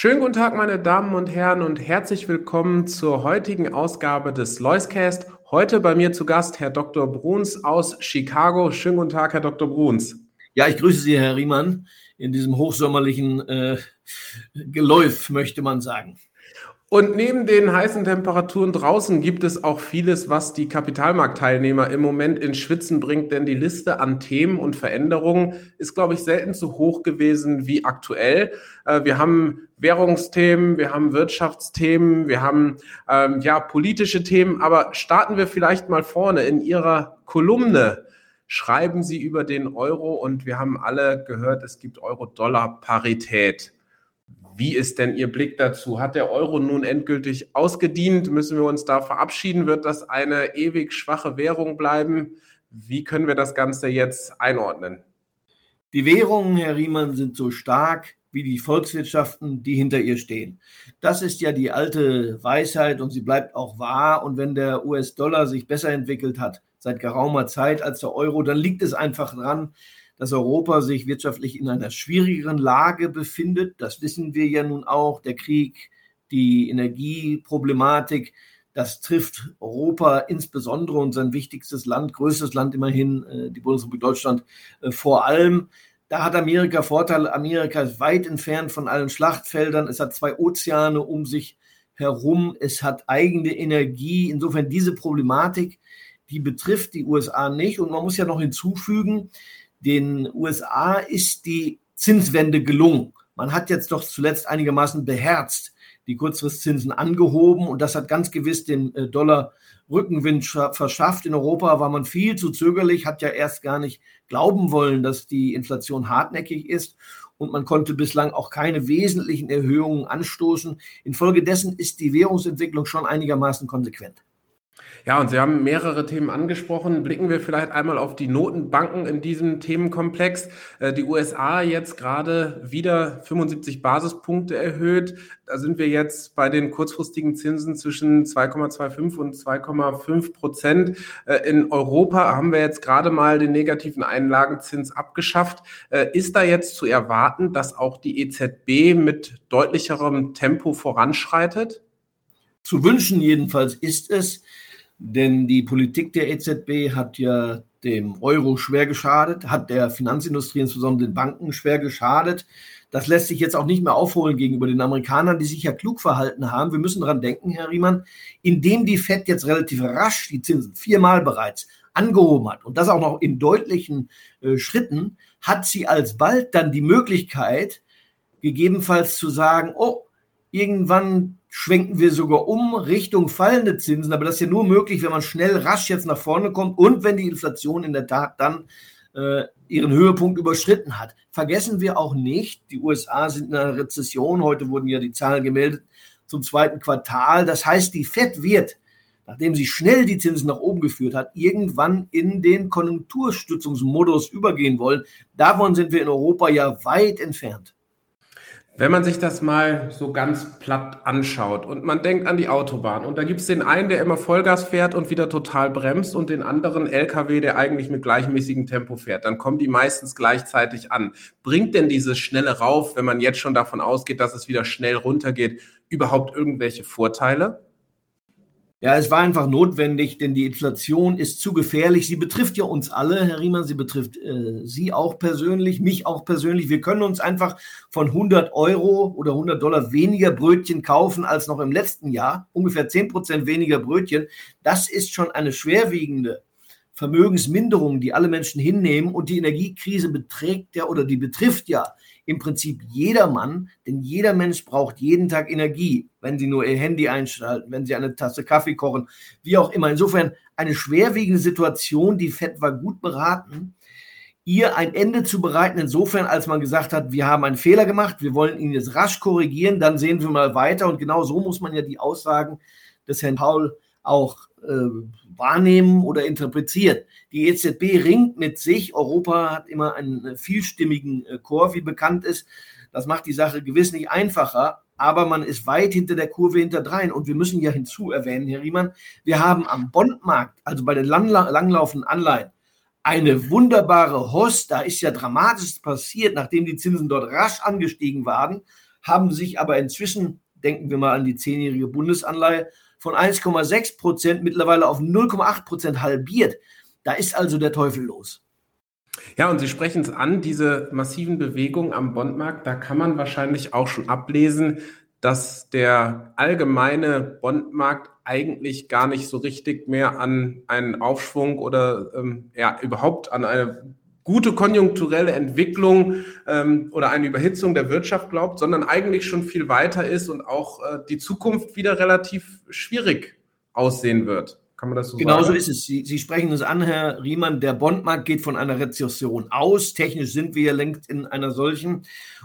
Schönen guten Tag, meine Damen und Herren, und herzlich willkommen zur heutigen Ausgabe des Loiscast. Heute bei mir zu Gast Herr Dr. Bruns aus Chicago. Schönen guten Tag, Herr Dr. Bruns. Ja, ich grüße Sie, Herr Riemann, in diesem hochsommerlichen äh, Geläuf, möchte man sagen. Und neben den heißen Temperaturen draußen gibt es auch vieles, was die Kapitalmarktteilnehmer im Moment in Schwitzen bringt, denn die Liste an Themen und Veränderungen ist, glaube ich, selten so hoch gewesen wie aktuell. Äh, wir haben Währungsthemen, wir haben Wirtschaftsthemen, wir haben ähm, ja politische Themen, aber starten wir vielleicht mal vorne in Ihrer Kolumne. Schreiben Sie über den Euro und wir haben alle gehört, es gibt Euro-Dollar-Parität. Wie ist denn Ihr Blick dazu? Hat der Euro nun endgültig ausgedient? Müssen wir uns da verabschieden? Wird das eine ewig schwache Währung bleiben? Wie können wir das Ganze jetzt einordnen? Die Währungen, Herr Riemann, sind so stark wie die Volkswirtschaften, die hinter ihr stehen. Das ist ja die alte Weisheit und sie bleibt auch wahr. Und wenn der US-Dollar sich besser entwickelt hat seit geraumer Zeit als der Euro, dann liegt es einfach daran, dass Europa sich wirtschaftlich in einer schwierigeren Lage befindet. Das wissen wir ja nun auch. Der Krieg, die Energieproblematik, das trifft Europa insbesondere und sein wichtigstes Land, größtes Land immerhin, äh, die Bundesrepublik Deutschland, äh, vor allem. Da hat Amerika Vorteile. Amerika ist weit entfernt von allen Schlachtfeldern. Es hat zwei Ozeane um sich herum. Es hat eigene Energie. Insofern diese Problematik, die betrifft die USA nicht. Und man muss ja noch hinzufügen, den USA ist die Zinswende gelungen. Man hat jetzt doch zuletzt einigermaßen beherzt die Kurzfristzinsen angehoben und das hat ganz gewiss den äh, Dollar Rückenwind verschafft. In Europa war man viel zu zögerlich, hat ja erst gar nicht glauben wollen, dass die Inflation hartnäckig ist und man konnte bislang auch keine wesentlichen Erhöhungen anstoßen. Infolgedessen ist die Währungsentwicklung schon einigermaßen konsequent. Ja, und Sie haben mehrere Themen angesprochen. Blicken wir vielleicht einmal auf die Notenbanken in diesem Themenkomplex. Äh, die USA jetzt gerade wieder 75 Basispunkte erhöht. Da sind wir jetzt bei den kurzfristigen Zinsen zwischen 2,25 und 2,5 Prozent. Äh, in Europa haben wir jetzt gerade mal den negativen Einlagenzins abgeschafft. Äh, ist da jetzt zu erwarten, dass auch die EZB mit deutlicherem Tempo voranschreitet? Zu wünschen jedenfalls ist es, denn die Politik der EZB hat ja dem Euro schwer geschadet, hat der Finanzindustrie, insbesondere den Banken, schwer geschadet. Das lässt sich jetzt auch nicht mehr aufholen gegenüber den Amerikanern, die sich ja klug verhalten haben. Wir müssen daran denken, Herr Riemann, indem die FED jetzt relativ rasch die Zinsen viermal bereits angehoben hat und das auch noch in deutlichen äh, Schritten, hat sie alsbald dann die Möglichkeit, gegebenenfalls zu sagen, oh, irgendwann schwenken wir sogar um Richtung fallende Zinsen. Aber das ist ja nur möglich, wenn man schnell, rasch jetzt nach vorne kommt und wenn die Inflation in der Tat dann äh, ihren Höhepunkt überschritten hat. Vergessen wir auch nicht, die USA sind in einer Rezession. Heute wurden ja die Zahlen gemeldet zum zweiten Quartal. Das heißt, die FED wird, nachdem sie schnell die Zinsen nach oben geführt hat, irgendwann in den Konjunkturstützungsmodus übergehen wollen. Davon sind wir in Europa ja weit entfernt. Wenn man sich das mal so ganz platt anschaut und man denkt an die Autobahn und da gibt es den einen, der immer Vollgas fährt und wieder total bremst und den anderen LKW, der eigentlich mit gleichmäßigem Tempo fährt, dann kommen die meistens gleichzeitig an. Bringt denn dieses schnelle Rauf, wenn man jetzt schon davon ausgeht, dass es wieder schnell runtergeht, überhaupt irgendwelche Vorteile? Ja, es war einfach notwendig, denn die Inflation ist zu gefährlich. Sie betrifft ja uns alle, Herr Riemann, sie betrifft äh, Sie auch persönlich, mich auch persönlich. Wir können uns einfach von 100 Euro oder 100 Dollar weniger Brötchen kaufen als noch im letzten Jahr. Ungefähr 10 Prozent weniger Brötchen. Das ist schon eine schwerwiegende Vermögensminderung, die alle Menschen hinnehmen. Und die Energiekrise beträgt ja oder die betrifft ja im Prinzip jedermann, denn jeder Mensch braucht jeden Tag Energie, wenn sie nur ihr Handy einschalten, wenn sie eine Tasse Kaffee kochen, wie auch immer. Insofern eine schwerwiegende Situation. Die FED war gut beraten, ihr ein Ende zu bereiten, insofern, als man gesagt hat, wir haben einen Fehler gemacht, wir wollen ihn jetzt rasch korrigieren, dann sehen wir mal weiter. Und genau so muss man ja die Aussagen des Herrn Paul auch äh, wahrnehmen oder interpretieren. Die EZB ringt mit sich. Europa hat immer einen äh, vielstimmigen äh, Chor, wie bekannt ist. Das macht die Sache gewiss nicht einfacher, aber man ist weit hinter der Kurve hinterdrein. Und wir müssen ja hinzu erwähnen, Herr Riemann, wir haben am Bondmarkt, also bei den langla langlaufenden Anleihen, eine wunderbare Host. Da ist ja dramatisch passiert, nachdem die Zinsen dort rasch angestiegen waren, haben sich aber inzwischen, denken wir mal an die zehnjährige Bundesanleihe, von 1,6 Prozent mittlerweile auf 0,8 Prozent halbiert. Da ist also der Teufel los. Ja, und Sie sprechen es an, diese massiven Bewegungen am Bondmarkt, da kann man wahrscheinlich auch schon ablesen, dass der allgemeine Bondmarkt eigentlich gar nicht so richtig mehr an einen Aufschwung oder ähm, ja, überhaupt an eine gute konjunkturelle Entwicklung ähm, oder eine Überhitzung der Wirtschaft glaubt, sondern eigentlich schon viel weiter ist und auch äh, die Zukunft wieder relativ schwierig aussehen wird. Kann man das so genau sagen? Genau so ist es. Sie, Sie sprechen es an, Herr Riemann. Der Bondmarkt geht von einer Rezession aus. Technisch sind wir ja längst in einer solchen.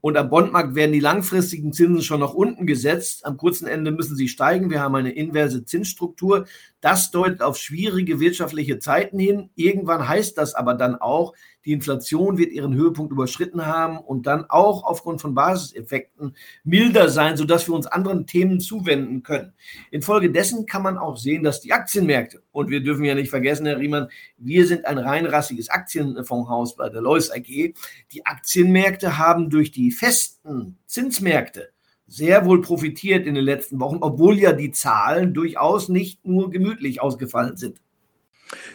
Und am Bondmarkt werden die langfristigen Zinsen schon nach unten gesetzt. Am kurzen Ende müssen sie steigen. Wir haben eine inverse Zinsstruktur. Das deutet auf schwierige wirtschaftliche Zeiten hin. Irgendwann heißt das aber dann auch, die Inflation wird ihren Höhepunkt überschritten haben und dann auch aufgrund von Basiseffekten milder sein, sodass wir uns anderen Themen zuwenden können. Infolgedessen kann man auch sehen, dass die Aktienmärkte, und wir dürfen ja nicht vergessen, Herr Riemann, wir sind ein reinrassiges Aktienfondshaus bei der Lois AG. Die Aktienmärkte haben durch die festen Zinsmärkte sehr wohl profitiert in den letzten Wochen, obwohl ja die Zahlen durchaus nicht nur gemütlich ausgefallen sind.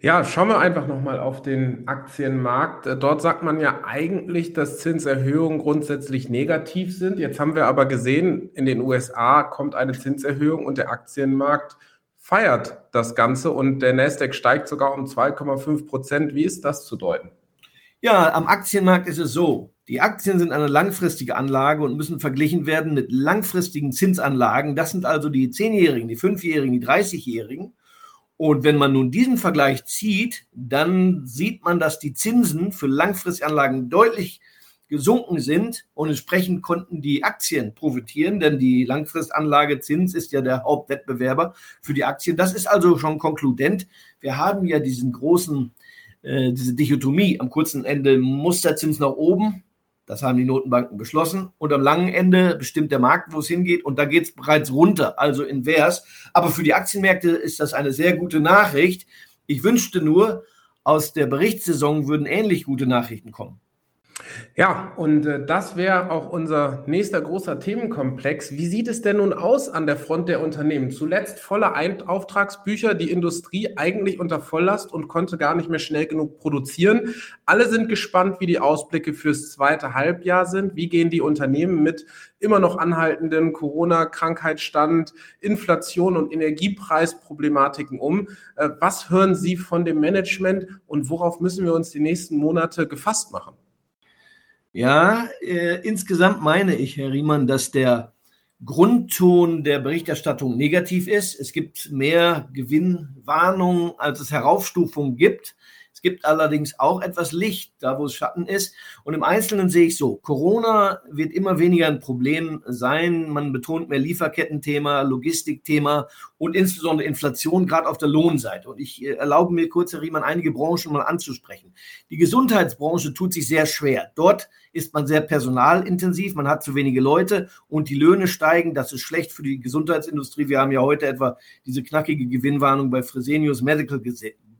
Ja, schauen wir einfach nochmal auf den Aktienmarkt. Äh, dort sagt man ja eigentlich, dass Zinserhöhungen grundsätzlich negativ sind. Jetzt haben wir aber gesehen, in den USA kommt eine Zinserhöhung und der Aktienmarkt feiert das Ganze und der Nasdaq steigt sogar um 2,5 Prozent. Wie ist das zu deuten? Ja, am Aktienmarkt ist es so. Die Aktien sind eine langfristige Anlage und müssen verglichen werden mit langfristigen Zinsanlagen. Das sind also die 10-Jährigen, die 5-Jährigen, die 30-Jährigen. Und wenn man nun diesen Vergleich zieht, dann sieht man, dass die Zinsen für Langfristanlagen deutlich gesunken sind und entsprechend konnten die Aktien profitieren, denn die Langfristanlage Zins ist ja der Hauptwettbewerber für die Aktien. Das ist also schon konkludent. Wir haben ja diesen großen äh, diese Dichotomie am kurzen Ende muss der Zins nach oben, das haben die Notenbanken beschlossen, und am langen Ende bestimmt der Markt, wo es hingeht, und da geht es bereits runter, also invers. Aber für die Aktienmärkte ist das eine sehr gute Nachricht. Ich wünschte nur, aus der Berichtssaison würden ähnlich gute Nachrichten kommen. Ja, und äh, das wäre auch unser nächster großer Themenkomplex. Wie sieht es denn nun aus an der Front der Unternehmen? Zuletzt volle Ein Auftragsbücher, die Industrie eigentlich unter Volllast und konnte gar nicht mehr schnell genug produzieren. Alle sind gespannt, wie die Ausblicke fürs zweite Halbjahr sind. Wie gehen die Unternehmen mit immer noch anhaltenden Corona-Krankheitsstand, Inflation und Energiepreisproblematiken um? Äh, was hören Sie von dem Management und worauf müssen wir uns die nächsten Monate gefasst machen? Ja, äh, insgesamt meine ich, Herr Riemann, dass der Grundton der Berichterstattung negativ ist. Es gibt mehr Gewinnwarnungen, als es Heraufstufungen gibt gibt allerdings auch etwas Licht, da wo es Schatten ist. Und im Einzelnen sehe ich so, Corona wird immer weniger ein Problem sein. Man betont mehr Lieferkettenthema, Logistikthema und insbesondere Inflation, gerade auf der Lohnseite. Und ich äh, erlaube mir kurz, Herr Riemann, einige Branchen mal anzusprechen. Die Gesundheitsbranche tut sich sehr schwer. Dort ist man sehr personalintensiv, man hat zu wenige Leute und die Löhne steigen. Das ist schlecht für die Gesundheitsindustrie. Wir haben ja heute etwa diese knackige Gewinnwarnung bei Fresenius Medical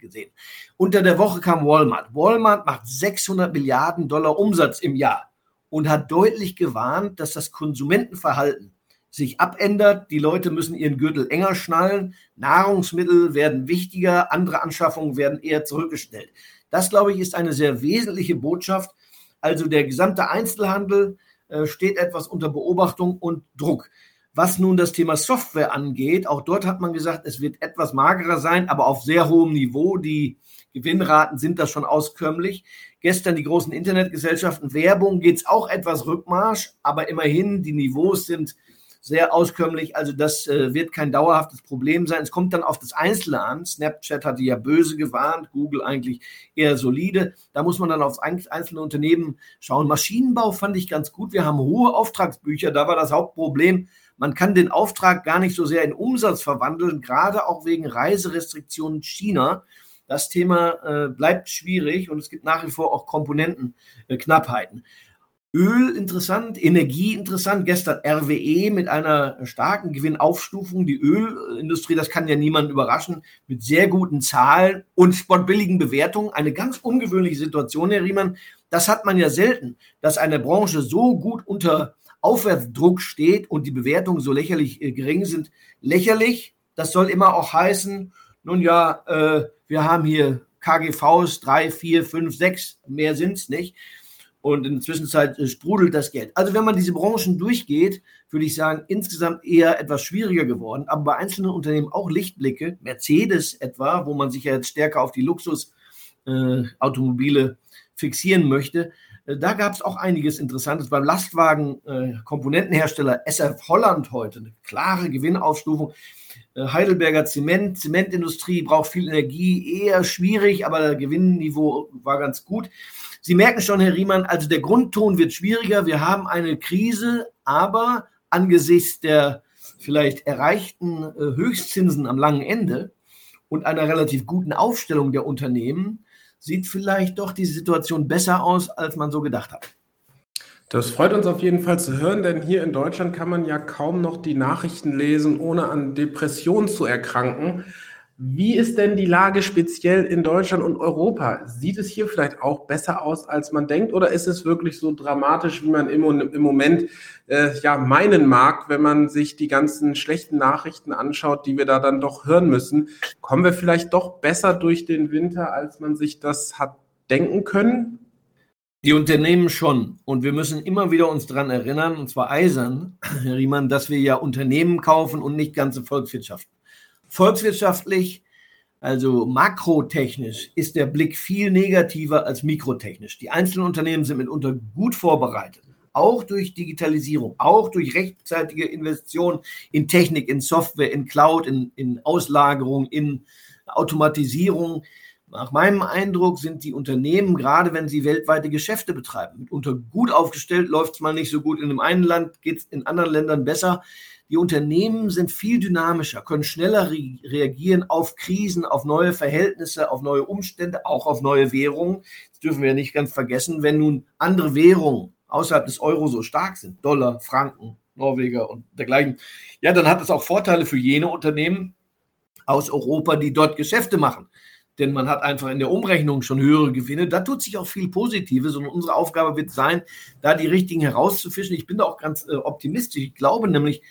gesehen. Unter der Woche kam Walmart. Walmart macht 600 Milliarden Dollar Umsatz im Jahr und hat deutlich gewarnt, dass das Konsumentenverhalten sich abändert. Die Leute müssen ihren Gürtel enger schnallen. Nahrungsmittel werden wichtiger. Andere Anschaffungen werden eher zurückgestellt. Das, glaube ich, ist eine sehr wesentliche Botschaft. Also der gesamte Einzelhandel äh, steht etwas unter Beobachtung und Druck. Was nun das Thema Software angeht, auch dort hat man gesagt, es wird etwas magerer sein, aber auf sehr hohem Niveau. Die Gewinnraten sind da schon auskömmlich. Gestern die großen Internetgesellschaften, Werbung geht es auch etwas Rückmarsch, aber immerhin die Niveaus sind sehr auskömmlich. Also das äh, wird kein dauerhaftes Problem sein. Es kommt dann auf das Einzelne an. Snapchat hatte ja böse gewarnt, Google eigentlich eher solide. Da muss man dann aufs einzelne Unternehmen schauen. Maschinenbau fand ich ganz gut. Wir haben hohe Auftragsbücher. Da war das Hauptproblem. Man kann den Auftrag gar nicht so sehr in Umsatz verwandeln, gerade auch wegen Reiserestriktionen China. Das Thema äh, bleibt schwierig und es gibt nach wie vor auch Komponentenknappheiten. Äh, Öl interessant, Energie interessant. Gestern RWE mit einer starken Gewinnaufstufung. Die Ölindustrie, das kann ja niemand überraschen, mit sehr guten Zahlen und sportbilligen Bewertungen. Eine ganz ungewöhnliche Situation, Herr Riemann. Das hat man ja selten, dass eine Branche so gut unter Aufwärtsdruck steht und die Bewertungen so lächerlich äh, gering sind. Lächerlich, das soll immer auch heißen, nun ja, äh, wir haben hier KGVs 3, 4, 5, 6, mehr sind es nicht und in der Zwischenzeit äh, sprudelt das Geld. Also wenn man diese Branchen durchgeht, würde ich sagen, insgesamt eher etwas schwieriger geworden, aber bei einzelnen Unternehmen auch Lichtblicke, Mercedes etwa, wo man sich ja jetzt stärker auf die Luxusautomobile äh, fixieren möchte. Äh, da gab es auch einiges Interessantes. Beim Lastwagen-Komponentenhersteller äh, SF Holland heute eine klare Gewinnaufstufung. Äh, Heidelberger Zement, Zementindustrie braucht viel Energie, eher schwierig, aber das Gewinnniveau war ganz gut. Sie merken schon, Herr Riemann, also der Grundton wird schwieriger. Wir haben eine Krise, aber angesichts der vielleicht erreichten Höchstzinsen am langen Ende und einer relativ guten Aufstellung der Unternehmen sieht vielleicht doch die Situation besser aus, als man so gedacht hat. Das freut uns auf jeden Fall zu hören, denn hier in Deutschland kann man ja kaum noch die Nachrichten lesen, ohne an Depressionen zu erkranken. Wie ist denn die Lage speziell in Deutschland und Europa? Sieht es hier vielleicht auch besser aus, als man denkt? Oder ist es wirklich so dramatisch, wie man im, im Moment äh, ja meinen mag, wenn man sich die ganzen schlechten Nachrichten anschaut, die wir da dann doch hören müssen? Kommen wir vielleicht doch besser durch den Winter, als man sich das hat denken können? Die Unternehmen schon. Und wir müssen immer wieder uns daran erinnern, und zwar eisern, Herr Riemann, dass wir ja Unternehmen kaufen und nicht ganze Volkswirtschaften. Volkswirtschaftlich, also makrotechnisch, ist der Blick viel negativer als mikrotechnisch. Die einzelnen Unternehmen sind mitunter gut vorbereitet, auch durch Digitalisierung, auch durch rechtzeitige Investitionen in Technik, in Software, in Cloud, in, in Auslagerung, in Automatisierung. Nach meinem Eindruck sind die Unternehmen, gerade wenn sie weltweite Geschäfte betreiben, mitunter gut aufgestellt, läuft es mal nicht so gut in einem einen Land, geht es in anderen Ländern besser. Die Unternehmen sind viel dynamischer, können schneller re reagieren auf Krisen, auf neue Verhältnisse, auf neue Umstände, auch auf neue Währungen. Das dürfen wir ja nicht ganz vergessen. Wenn nun andere Währungen außerhalb des Euro so stark sind, Dollar, Franken, Norweger und dergleichen, ja, dann hat es auch Vorteile für jene Unternehmen aus Europa, die dort Geschäfte machen denn man hat einfach in der Umrechnung schon höhere Gewinne. Da tut sich auch viel Positives und unsere Aufgabe wird sein, da die richtigen herauszufischen. Ich bin da auch ganz äh, optimistisch. Ich glaube nämlich,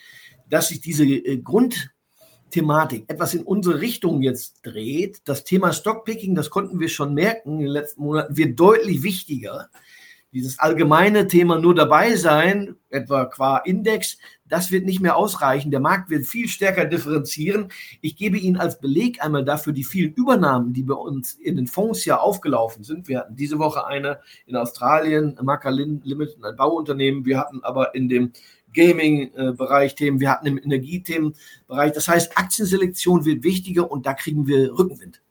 dass sich diese äh, Grundthematik etwas in unsere Richtung jetzt dreht. Das Thema Stockpicking, das konnten wir schon merken in den letzten Monaten, wird deutlich wichtiger. Dieses allgemeine Thema nur dabei sein, etwa qua Index, das wird nicht mehr ausreichen. Der Markt wird viel stärker differenzieren. Ich gebe Ihnen als Beleg einmal dafür die vielen Übernahmen, die bei uns in den Fonds ja aufgelaufen sind. Wir hatten diese Woche eine in Australien, Macalin Limited, ein Bauunternehmen. Wir hatten aber in dem Gaming-Bereich Themen, wir hatten im Energiethemenbereich. Das heißt, Aktienselektion wird wichtiger und da kriegen wir Rückenwind.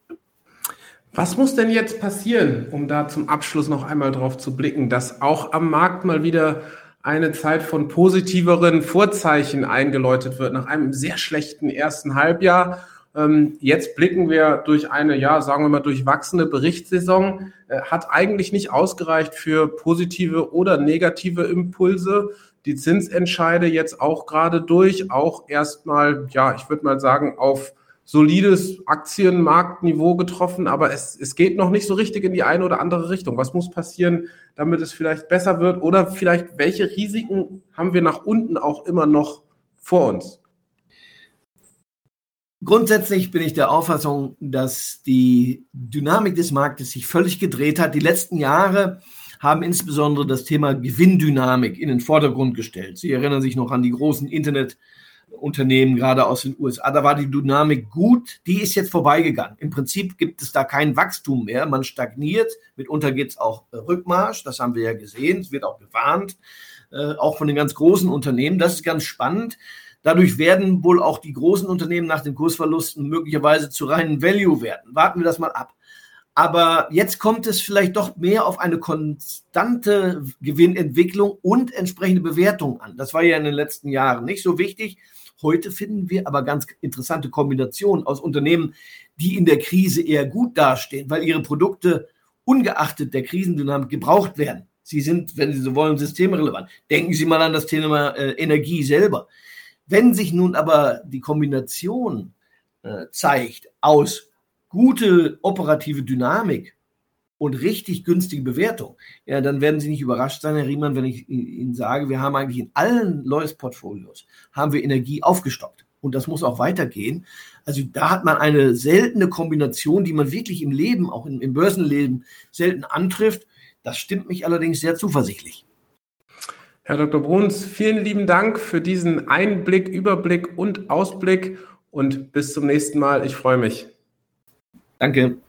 Was muss denn jetzt passieren, um da zum Abschluss noch einmal drauf zu blicken, dass auch am Markt mal wieder eine Zeit von positiveren Vorzeichen eingeläutet wird nach einem sehr schlechten ersten Halbjahr? Ähm, jetzt blicken wir durch eine, ja, sagen wir mal, durchwachsene Berichtssaison. Äh, hat eigentlich nicht ausgereicht für positive oder negative Impulse die Zinsentscheide jetzt auch gerade durch, auch erstmal, ja, ich würde mal sagen, auf solides Aktienmarktniveau getroffen, aber es, es geht noch nicht so richtig in die eine oder andere Richtung. Was muss passieren, damit es vielleicht besser wird? Oder vielleicht, welche Risiken haben wir nach unten auch immer noch vor uns? Grundsätzlich bin ich der Auffassung, dass die Dynamik des Marktes sich völlig gedreht hat. Die letzten Jahre haben insbesondere das Thema Gewinndynamik in den Vordergrund gestellt. Sie erinnern sich noch an die großen Internetunternehmen, gerade aus den USA. Da war die Dynamik gut, die ist jetzt vorbeigegangen. Im Prinzip gibt es da kein Wachstum mehr. Man stagniert, mitunter geht es auch Rückmarsch, das haben wir ja gesehen, es wird auch gewarnt. äh, auch von den ganz großen Unternehmen. Das ist ganz spannend. Dadurch werden wohl auch die großen Unternehmen nach den Kursverlusten möglicherweise zu reinen Value werden. Warten wir das mal ab. Aber jetzt kommt es vielleicht doch mehr auf eine konstante Gewinnentwicklung und entsprechende Bewertung an. Das war ja in den letzten Jahren nicht so wichtig. Heute finden wir aber ganz interessante Kombinationen aus Unternehmen, die in der Krise eher gut dastehen, weil ihre Produkte ungeachtet der Krisendynamik gebraucht werden. Sie sind, wenn Sie so wollen, systemrelevant. Denken Sie mal an das Thema äh, Energie selber. Wenn sich nun aber die Kombination äh, zeigt aus gute operative Dynamik und richtig günstige Bewertung, ja, dann werden Sie nicht überrascht sein, Herr Riemann, wenn ich Ihnen sage, wir haben eigentlich in allen Lois-Portfolios haben wir Energie aufgestockt. Und das muss auch weitergehen. Also da hat man eine seltene Kombination, die man wirklich im Leben, auch im, im Börsenleben, selten antrifft. Das stimmt mich allerdings sehr zuversichtlich. Herr Dr. Bruns, vielen lieben Dank für diesen Einblick, Überblick und Ausblick und bis zum nächsten Mal. Ich freue mich. Danke.